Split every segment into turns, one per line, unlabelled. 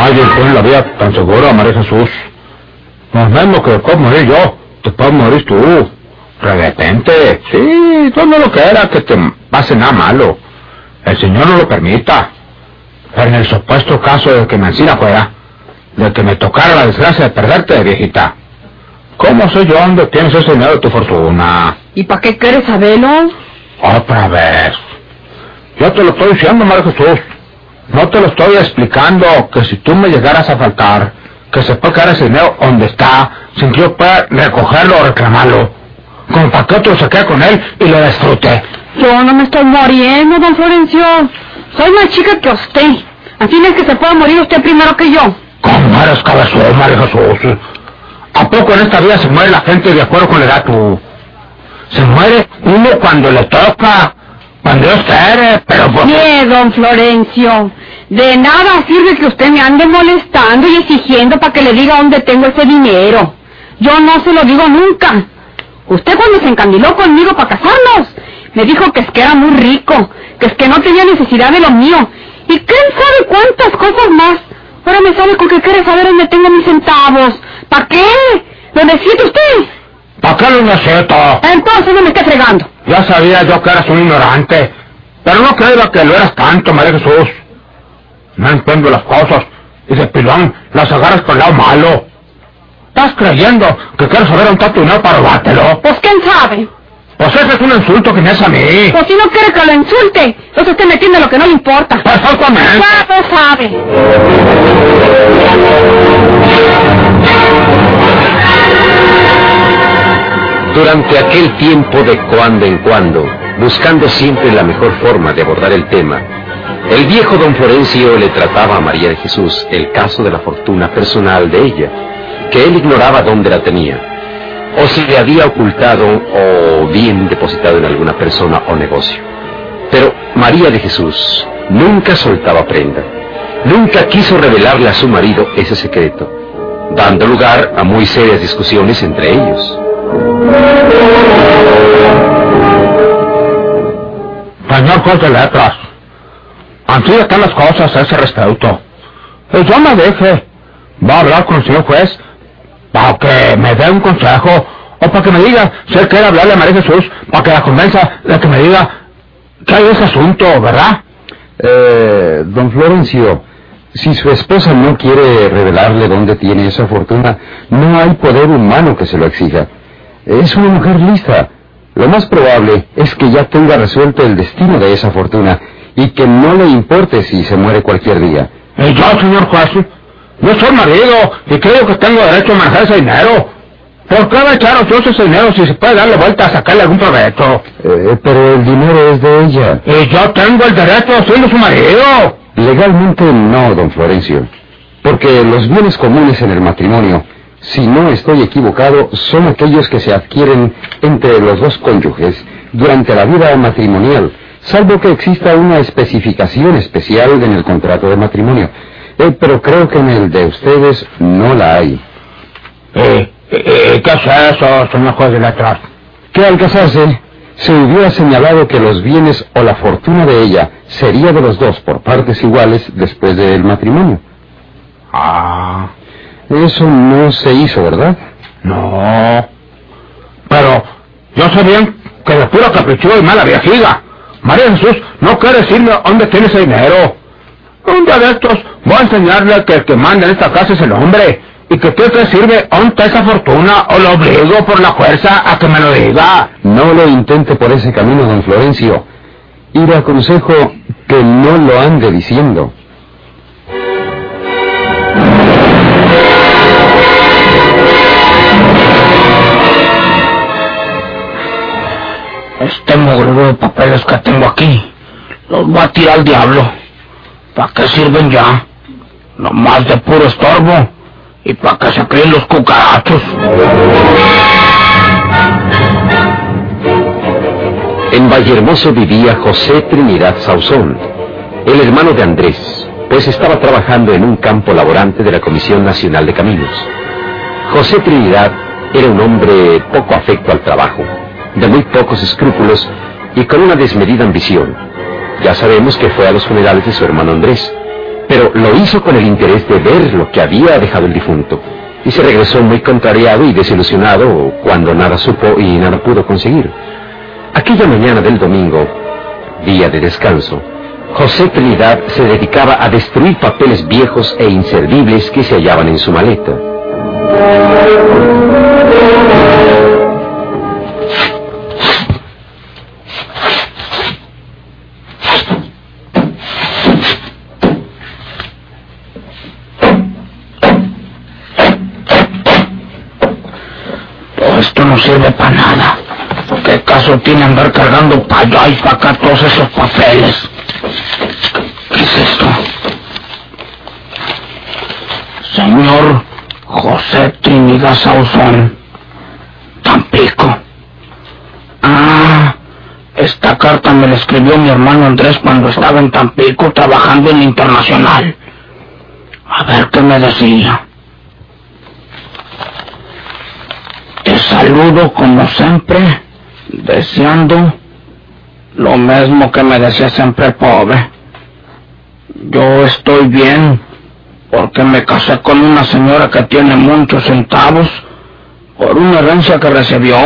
Nadie pone la vida tan segura, María Jesús. No es mismo que puedo morir yo, puedes morir tú. De repente, sí, tú no lo quieras que te pase nada malo. El Señor no lo permita. Pero en el supuesto caso de que Mancina fuera, de que me tocara la desgracia de perderte, viejita. ¿Cómo sé yo dónde tienes ese dinero de tu fortuna?
¿Y para qué quieres saberlo?
Otra vez. Yo te lo estoy diciendo, María Jesús. No te lo estoy explicando que si tú me llegaras a faltar, que se puede quedar ese dinero donde está, sin que yo pueda recogerlo o reclamarlo. Como para que otro se quede con él y lo disfrute.
Yo no me estoy muriendo, don Florencio. Soy más chica que usted. Así es que se puede morir usted primero que yo.
¿Cómo eres cabezón, María Jesús? ¿A poco en esta vida se muere la gente de acuerdo con la edad tú? Se muere uno cuando le toca, cuando Dios quiere, pero por...
Mire, don Florencio, de nada sirve que usted me ande molestando y exigiendo para que le diga dónde tengo ese dinero. Yo no se lo digo nunca. Usted cuando se encandiló conmigo para casarnos, me dijo que es que era muy rico, que es que no tenía necesidad de lo mío. Y quién sabe cuántas cosas más. Ahora me sale con que quiere saber dónde tengo mis centavos. ¿Para qué? ¿Lo necesita usted?
¿Para qué lo necesito?
Entonces no me esté fregando.
Ya sabía yo que eras un ignorante, pero no creía que lo eras tanto, María Jesús. No entiendo las cosas, y de pilón las agarras con el lado malo. ¿Estás creyendo que quieres saber un tanto dinero para robártelo?
Pues quién sabe.
Pues ese es un insulto que me hace a mí.
Pues si no quiere que lo insulte, entonces usted me entiende lo que no le importa.
Exactamente.
Ya pues sabe.
Durante aquel tiempo de cuando en cuando, buscando siempre la mejor forma de abordar el tema, el viejo don Florencio le trataba a María de Jesús el caso de la fortuna personal de ella, que él ignoraba dónde la tenía, o si le había ocultado o bien depositado en alguna persona o negocio. Pero María de Jesús nunca soltaba prenda, nunca quiso revelarle a su marido ese secreto, dando lugar a muy serias discusiones entre ellos.
Letras, así están las cosas a ese respecto. Y yo me deje, va a hablar con el señor juez para que me dé un consejo o para que me diga si él quiere hablarle a María Jesús para que la convenza de que me diga que hay ese asunto, ¿verdad?
Eh, don Florencio, si su esposa no quiere revelarle dónde tiene esa fortuna, no hay poder humano que se lo exija. Es una mujer lista. Lo más probable es que ya tenga resuelto el destino de esa fortuna y que no le importe si se muere cualquier día.
Y yo, señor juez, yo soy marido y creo que tengo derecho a manejar ese dinero. ¿Por qué va a echar ocioso ese dinero si se puede darle vuelta a sacarle algún provecho?
Eh, pero el dinero es de ella.
Y yo tengo el derecho siendo su marido.
Legalmente no, don Florencio. Porque los bienes comunes en el matrimonio, si no estoy equivocado, son aquellos que se adquieren entre los dos cónyuges durante la vida matrimonial, salvo que exista una especificación especial en el contrato de matrimonio. Eh, pero creo que en el de ustedes no la hay.
Eh, eh, ¿Qué es eso, señor juez de letras?
Que al casarse se hubiera señalado que los bienes o la fortuna de ella sería de los dos por partes iguales después del matrimonio.
Ah,
Eso no se hizo, ¿verdad?
no. Pero yo sé bien que de puro capricho y mala viejida. María Jesús no quiere decirme dónde tiene ese dinero. Un día de estos voy a enseñarle que el que manda en esta casa es el hombre. Y que usted te sirve está esa fortuna o lo obligo por la fuerza a que me lo diga.
No lo intente por ese camino, don Florencio. Y le aconsejo que no lo ande diciendo.
Este mugre de papeles que tengo aquí, los voy a tirar al diablo. ¿Para qué sirven ya? Nomás de puro estorbo. Y para que se creen los cucarachos.
En Vallehermoso vivía José Trinidad Sauzón, el hermano de Andrés, pues estaba trabajando en un campo laborante de la Comisión Nacional de Caminos. José Trinidad era un hombre poco afecto al trabajo, de muy pocos escrúpulos y con una desmedida ambición. Ya sabemos que fue a los funerales de su hermano Andrés, pero lo hizo con el interés de ver lo que había dejado el difunto, y se regresó muy contrariado y desilusionado cuando nada supo y nada pudo conseguir. Aquella mañana del domingo, día de descanso, José Trinidad se dedicaba a destruir papeles viejos e inservibles que se hallaban en su maleta.
No sirve para nada. ¿Qué caso tiene andar cargando para allá y para acá todos esos papeles? ¿Qué es esto? Señor José Trinidad Sauzón, Tampico. Ah, esta carta me la escribió mi hermano Andrés cuando estaba en Tampico trabajando en Internacional. A ver qué me decía. Te saludo como siempre, deseando lo mismo que me decía siempre pobre. Yo estoy bien porque me casé con una señora que tiene muchos centavos por una herencia que recibió.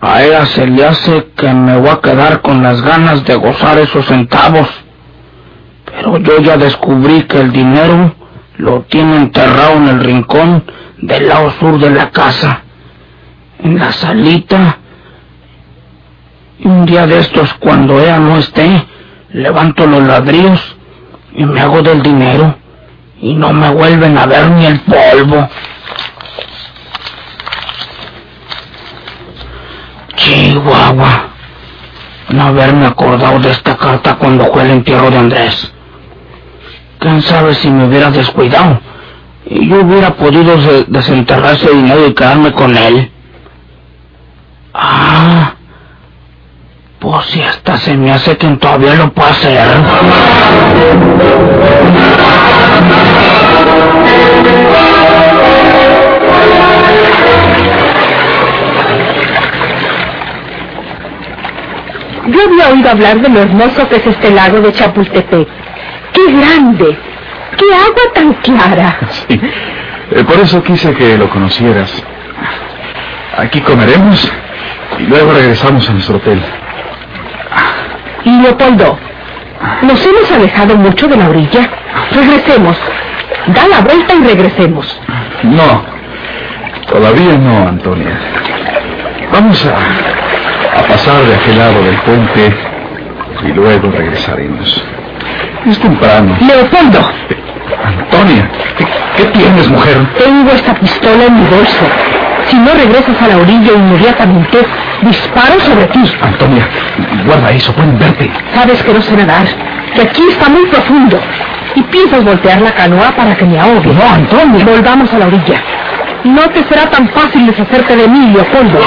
A ella se le hace que me voy a quedar con las ganas de gozar esos centavos. Pero yo ya descubrí que el dinero lo tiene enterrado en el rincón del lado sur de la casa, en la salita. Y un día de estos, cuando ella no esté, levanto los ladrillos y me hago del dinero y no me vuelven a ver ni el polvo. Chihuahua, no haberme acordado de esta carta cuando fue el entierro de Andrés. ¿Quién sabe si me hubiera descuidado? Y yo hubiera podido de- desenterrar ese dinero y quedarme con él. Ah, pues si hasta se me hace que todavía lo puedo hacer.
Yo había oído hablar de lo hermoso que es este lago de Chapultepec. ¡Qué grande! ¡Qué agua tan clara!
Sí. Eh, por eso quise que lo conocieras. Aquí comeremos y luego regresamos a nuestro hotel.
Leopoldo, nos hemos alejado mucho de la orilla. Regresemos. Da la vuelta y regresemos.
No, todavía no, Antonia. Vamos a, a pasar de aquel lado del puente y luego regresaremos. Es temprano.
Leopoldo,
Antonia, ¿qué, qué tienes, mujer?
tengo esta pistola en mi bolso. Si no regresas a la orilla inmediatamente, disparo sobre ti.
Antonia, guarda eso, pueden verte.
Sabes que no sé nadar, que aquí está muy profundo. Y piensas voltear la canoa para que me ahogue. No, Antonio. Volvamos a la orilla. No te será tan fácil deshacerte de mí, Leopoldo.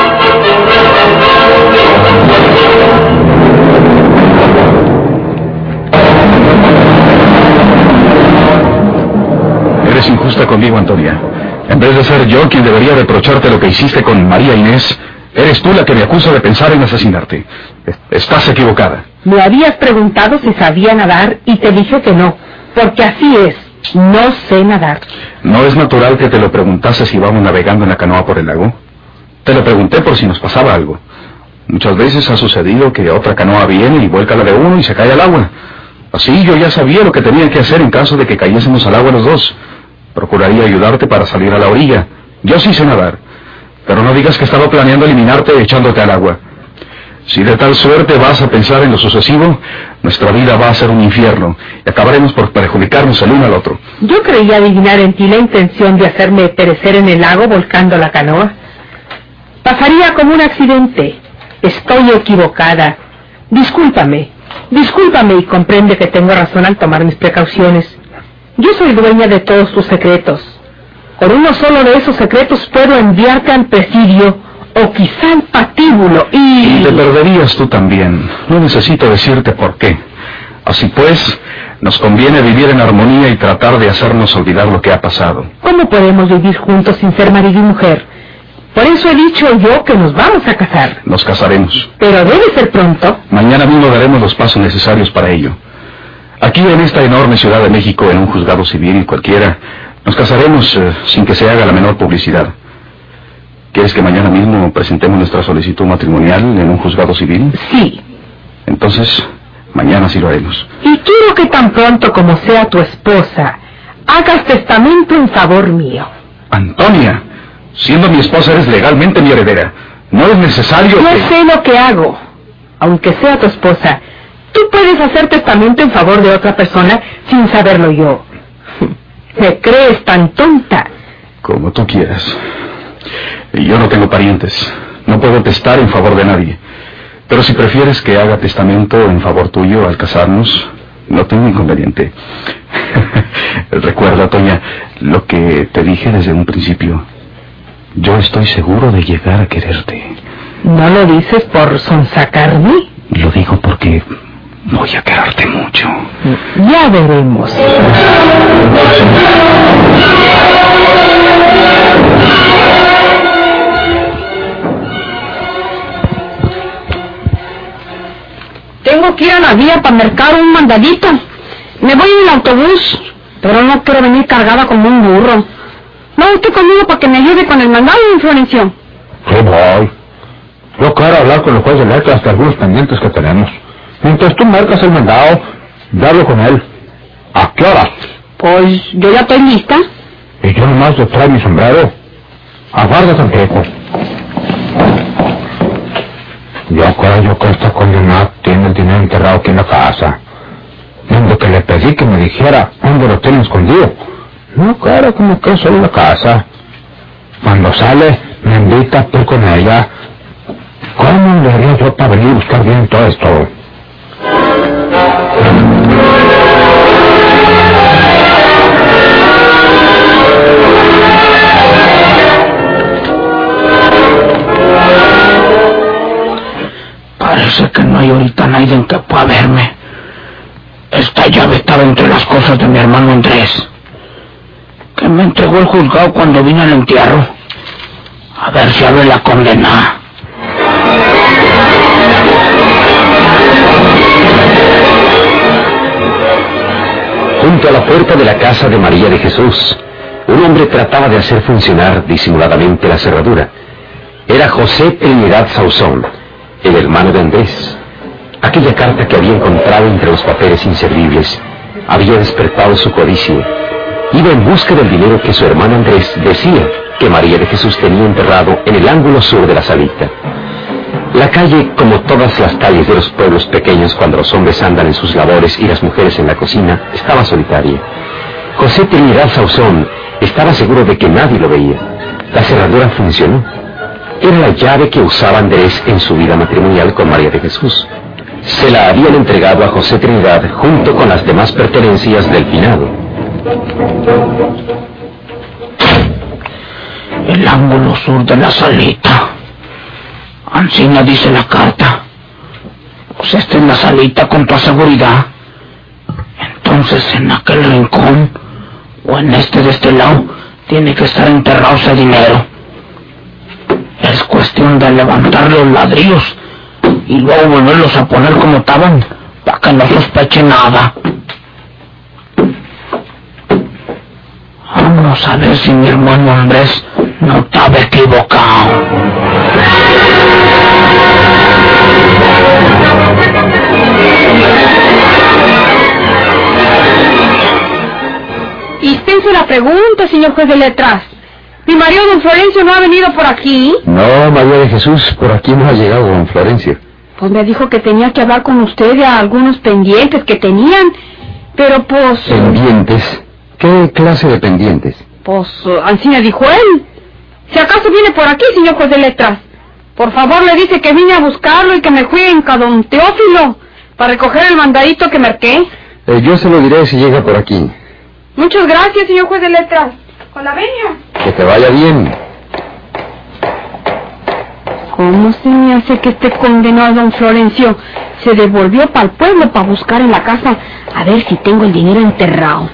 Eres injusta conmigo, Antonia. En vez de ser yo quien debería reprocharte lo que hiciste con María Inés, eres tú la que me acusa de pensar en asesinarte. Es- Estás equivocada.
Me habías preguntado si sabía nadar y te dije que no, porque así es. No sé nadar.
¿No es natural que te lo preguntase si íbamos navegando en la canoa por el lago? Te lo pregunté por si nos pasaba algo. Muchas veces ha sucedido que otra canoa viene y vuelca la de uno y se cae al agua. Así yo ya sabía lo que tenía que hacer en caso de que cayésemos al agua los dos. Procuraría ayudarte para salir a la orilla. Yo sí sé nadar. Pero no digas que estaba planeando eliminarte echándote al agua. Si de tal suerte vas a pensar en lo sucesivo, nuestra vida va a ser un infierno y acabaremos por perjudicarnos el uno al otro.
Yo creía adivinar en ti la intención de hacerme perecer en el lago volcando la canoa. Pasaría como un accidente. Estoy equivocada. Discúlpame. Discúlpame y comprende que tengo razón al tomar mis precauciones. Yo soy dueña de todos tus secretos. Por uno solo de esos secretos puedo enviarte al presidio o quizá al patíbulo
Y
y...
te perderías tú también. No necesito decirte por qué. Así pues, nos conviene vivir en armonía y tratar de hacernos olvidar lo que ha pasado.
¿Cómo podemos vivir juntos sin ser marido y mujer? Por eso he dicho yo que nos vamos a casar.
Nos casaremos.
Pero debe ser pronto.
Mañana mismo daremos los pasos necesarios para ello.
Aquí en esta enorme ciudad de México, en un juzgado civil cualquiera, nos casaremos eh, sin que se haga la menor publicidad. ¿Quieres que mañana mismo presentemos nuestra solicitud matrimonial en un juzgado civil?
Sí.
Entonces, mañana sí lo haremos.
Y quiero que tan pronto como sea tu esposa, hagas testamento en favor mío.
Antonia, siendo mi esposa eres legalmente mi heredera. No es necesario
Yo
que...
sé lo que hago. Aunque sea tu esposa, tú puedes hacer testamento en favor de otra persona sin saberlo yo. ¿Me crees tan tonta?
Como tú quieras. Yo no tengo parientes. No puedo testar en favor de nadie. Pero si prefieres que haga testamento en favor tuyo al casarnos, no tengo inconveniente. Recuerda, Toña, lo que te dije desde un principio. Yo estoy seguro de llegar a quererte.
¿No lo dices por sonsacarme?
Lo digo porque voy a quererte mucho.
Ya veremos.
Tengo que ir a la vía para mercar un mandadito. Me voy en el autobús, pero no quiero venir cargada como un burro. No, usted conmigo para que me ayude con el mandado, Florencio.
Sí, voy. Yo quiero hablar con el juez de letras de algunos pendientes que tenemos. Mientras tú marcas el mandado, yo hablo con él. ¿A qué horas?
Pues yo ya estoy lista.
Y yo nomás le traigo mi sombrero. Aguarda tantito. Yo creo que esta condenada tiene el dinero enterrado aquí en la casa. Desde que le pedí que me dijera dónde lo tiene escondido. No quiero como que solo en la casa. Cuando sale, me invita a ir con ella. ¿Cómo le haría yo para venir a buscar bien todo esto?
Parece que no hay ahorita nadie que pueda verme. Esta llave estaba entre las cosas de mi hermano Andrés, que me entregó el juzgado cuando vine al entierro. A ver si abre la condena.
Junto a la puerta de la casa de María de Jesús, un hombre trataba de hacer funcionar disimuladamente la cerradura. Era José Trinidad Sauzón, el hermano de Andrés. Aquella carta que había encontrado entre los papeles inservibles había despertado su codicia. Iba en busca del dinero que su hermano Andrés decía que María de Jesús tenía enterrado en el ángulo sur de la salita. La calle, como todas las calles de los pueblos pequeños cuando los hombres andan en sus labores y las mujeres en la cocina, estaba solitaria. José Trinidad Sauzón estaba seguro de que nadie lo veía. La cerradura funcionó. Era la llave que usaba Andrés en su vida matrimonial con María de Jesús. Se la habían entregado a José Trinidad junto con las demás pertenencias del finado.
El ángulo sur de la salita. Ancina dice la carta. Pues esta es la salita con toda seguridad. Entonces en aquel rincón, o en este de este lado, tiene que estar enterrado ese dinero. De levantar los ladrillos y luego volverlos a poner como estaban, para que no sospeche nada. Vamos a ver si mi hermano Andrés no estaba equivocado.
Dispense la pregunta, señor juez de letras. Mi marido don Florencio no ha venido por aquí.
No, María de Jesús, por aquí no ha llegado don Florencio.
Pues me dijo que tenía que hablar con usted de algunos pendientes que tenían. Pero pues...
¿Pendientes? ¿Qué clase de pendientes?
Pues así me dijo él. Si acaso viene por aquí, señor juez de letras. Por favor le dice que vine a buscarlo y que me fui en don Teófilo para recoger el mandadito que marqué.
Eh, yo se lo diré si llega por aquí.
Muchas gracias, señor juez de letras. Con la venia.
Que te vaya bien.
¿Cómo se me hace que este condenado don Florencio se devolvió para el pueblo para buscar en la casa a ver si tengo el dinero enterrado?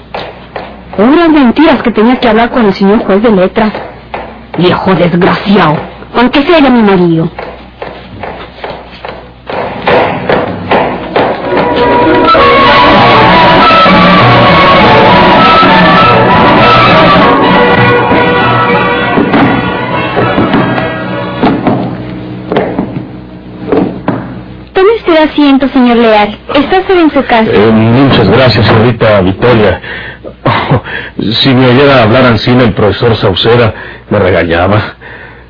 Puras mentiras que tenía que hablar con el señor juez de letras. Viejo desgraciado, aunque sea mi marido.
Asiento, señor Leal. Está usted en su casa.
Eh, muchas gracias, señorita Victoria. Si me oyera hablar Ancina, el profesor Saucera me regañaba.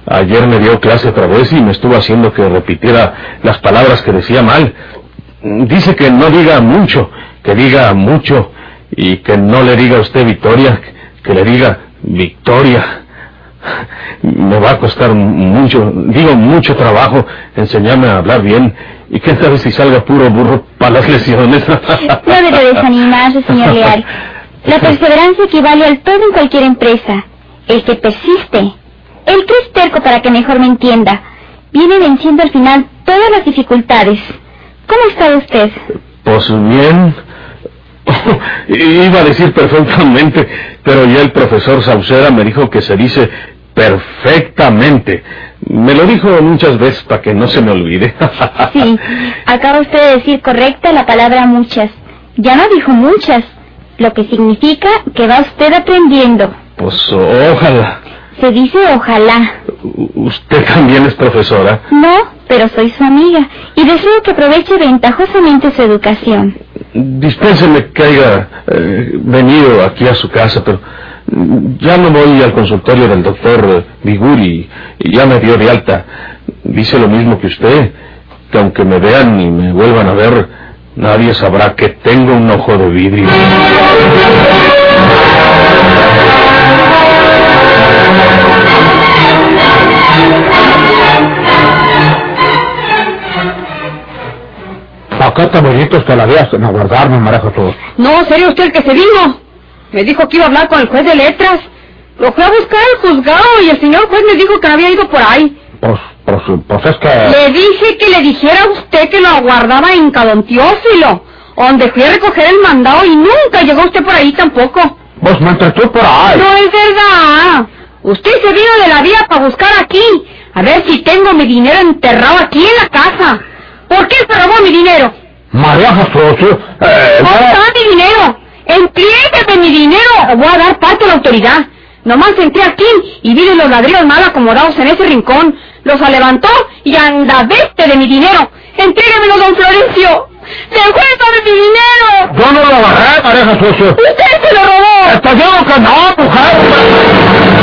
Ayer me dio clase otra vez y me estuvo haciendo que repitiera las palabras que decía mal. Dice que no diga mucho, que diga mucho y que no le diga a usted Victoria, que le diga Victoria. Me va a costar mucho, digo mucho trabajo enseñarme a hablar bien y quién sabe si salga puro burro para las lesiones.
No debe desanimarse, señor Leal. La perseverancia equivale al todo en cualquier empresa. El que persiste, el que es terco para que mejor me entienda, viene venciendo al final todas las dificultades. ¿Cómo está usted?
Pues bien. Iba a decir perfectamente, pero ya el profesor Sauceda me dijo que se dice perfectamente. Me lo dijo muchas veces para que no se me olvide.
Sí, acaba usted de decir correcta la palabra muchas. Ya no dijo muchas, lo que significa que va usted aprendiendo.
Pues ojalá.
Se dice ojalá.
¿Usted también es profesora?
No, pero soy su amiga y deseo que aproveche ventajosamente su educación.
Dispénseme que haya eh, venido aquí a su casa, pero ya no voy al consultorio del doctor Viguri ya me dio de alta. Dice lo mismo que usted, que aunque me vean y me vuelvan a ver, nadie sabrá que tengo un ojo de vidrio.
¿Para qué te bonitos que la vías en aguardarme, María Jesús?
No, serio usted el que se vino. Me dijo que iba a hablar con el juez de letras. Lo fue a buscar al juzgado y el señor juez me dijo que no había ido por ahí.
Pues, pues, pues es que...
Le dije que le dijera a usted que lo aguardaba en Cadontiófilo, donde fui a recoger el mandado y nunca llegó usted por ahí tampoco.
Pues me entretuve por ahí.
No es verdad. Usted se vino de la vía para buscar aquí, a ver si tengo mi dinero enterrado aquí en la casa. ¿Por qué se robó mi dinero?
María Jesús, eh,
¿Dónde
no-
está mi dinero? Entrégame mi dinero o voy a dar parte a la autoridad. Nomás entré aquí y vi los ladrillos mal acomodados en ese rincón. Los levantó y anda veste de mi dinero. Entréguemelo, don Florencio. Devuélvame mi dinero.
yo no lo agarré, María Jesús.
Usted se lo robó.
Te digo que no, mujer.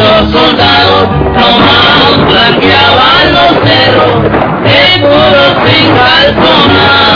Muchos soldados, nomás blanqueaban los cerros, de puros sin calzón.